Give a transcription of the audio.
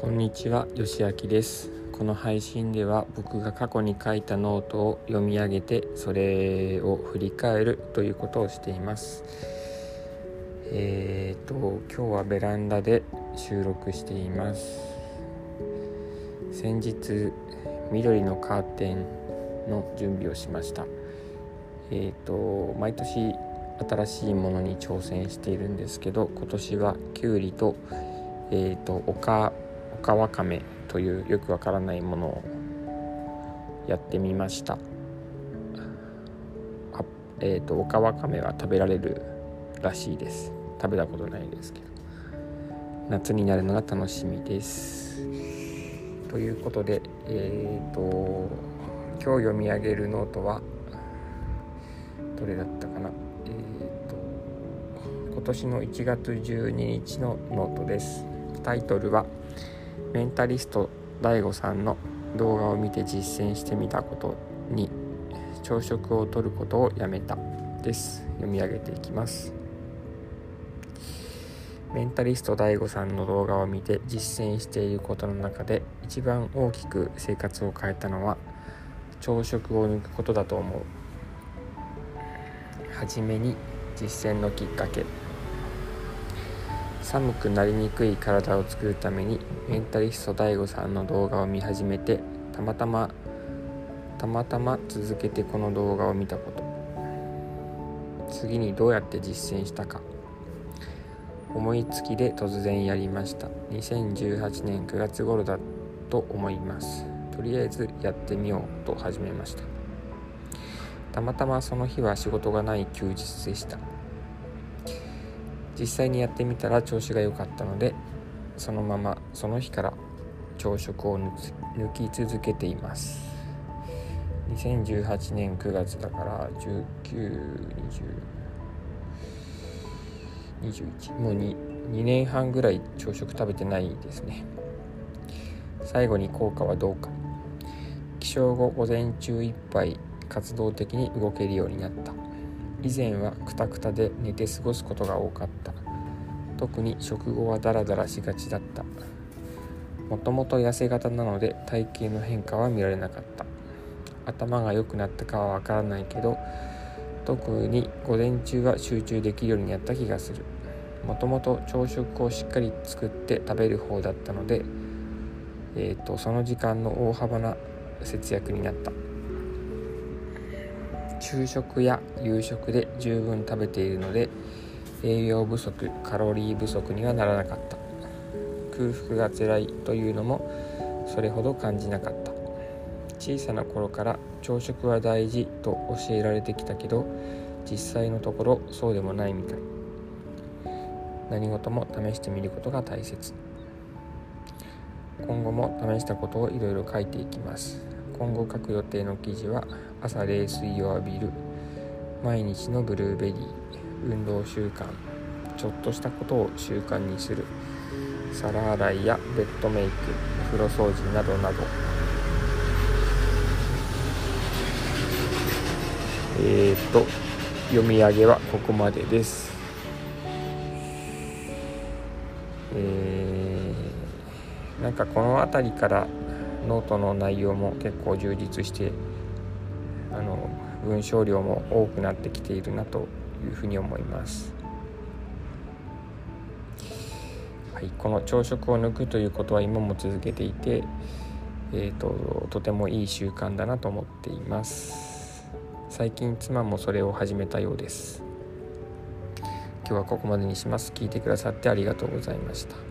こんにちは、よしあきです。この配信では僕が過去に書いたノートを読み上げてそれを振り返るということをしています。えーと、今日はベランダで収録しています。先日、緑のカーテンの準備をしました。えーと、毎年新しいものに挑戦しているんですけど今年はきゅうりと,、えーと、とおかおかわかめというよくわからないものをやってみました。あ、えーと、とおかわかめは食べられるらしいです。食べたことないですけど。夏になるのが楽しみです。ということでえっ、ー、と今日読み上げるノートはどれだったかな。えー、と今年の1月12日のノートです。タイトルは「メンタリスト DAIGO さんの動画を見て実践してみたことに朝食をとることをやめた」です。読み上げていきますメンタリスト DAIGO さんの動画を見て実践していることの中で一番大きく生活を変えたのは朝食を抜くことだと思う。初めに実践のきっかけ。寒くなりにくい体を作るためにメンタリスト DAIGO さんの動画を見始めてたまたまたまたま続けてこの動画を見たこと。次にどうやって実践したか。思いつきで突然やりました。2018年9月頃だと思います。とりあえずやってみようと始めました。たまたまその日は仕事がない休日でした。実際にやってみたら調子が良かったのでそのままその日から朝食を抜き続けています。2018年9月だから192021もう 2, 2年半ぐらい朝食食べてないですね。最後に効果はどうか。起床後午前中いっぱい活動的に動けるようになった。以前はクタクタで寝て過ごすことが多かった。特に食後はダラダラしがちだった。もともと痩せ型なので体型の変化は見られなかった。頭が良くなったかはわからないけど特に午前中は集中できるようになった気がする。もともと朝食をしっかり作って食べる方だったので、えーと、とその時間の大幅な節約になった。昼食や夕食で十分食べているので栄養不足カロリー不足にはならなかった。空腹が辛いというのもそれほど感じなかった。小さな頃から朝食は大事と教えられてきたけど実際のところそうでもないみたい。何事も試してみることが大切。今後も試したことをいろいろ書いていきます。今後書く予定の記事は朝冷水を浴びる毎日のブルーベリー運動習慣ちょっとしたことを習慣にする皿洗いやベッドメイクお風呂掃除などなど。えーと読み上げはここまでです。えー、なんかこの辺りからノートの内容も結構充実してあの文章量も多くなってきているなというふうに思います。はい、この朝食を抜くということは今も続けていて、えーと、とてもいい習慣だなと思っています。最近妻もそれを始めたようです。今日はここまでにします。聞いてくださってありがとうございました。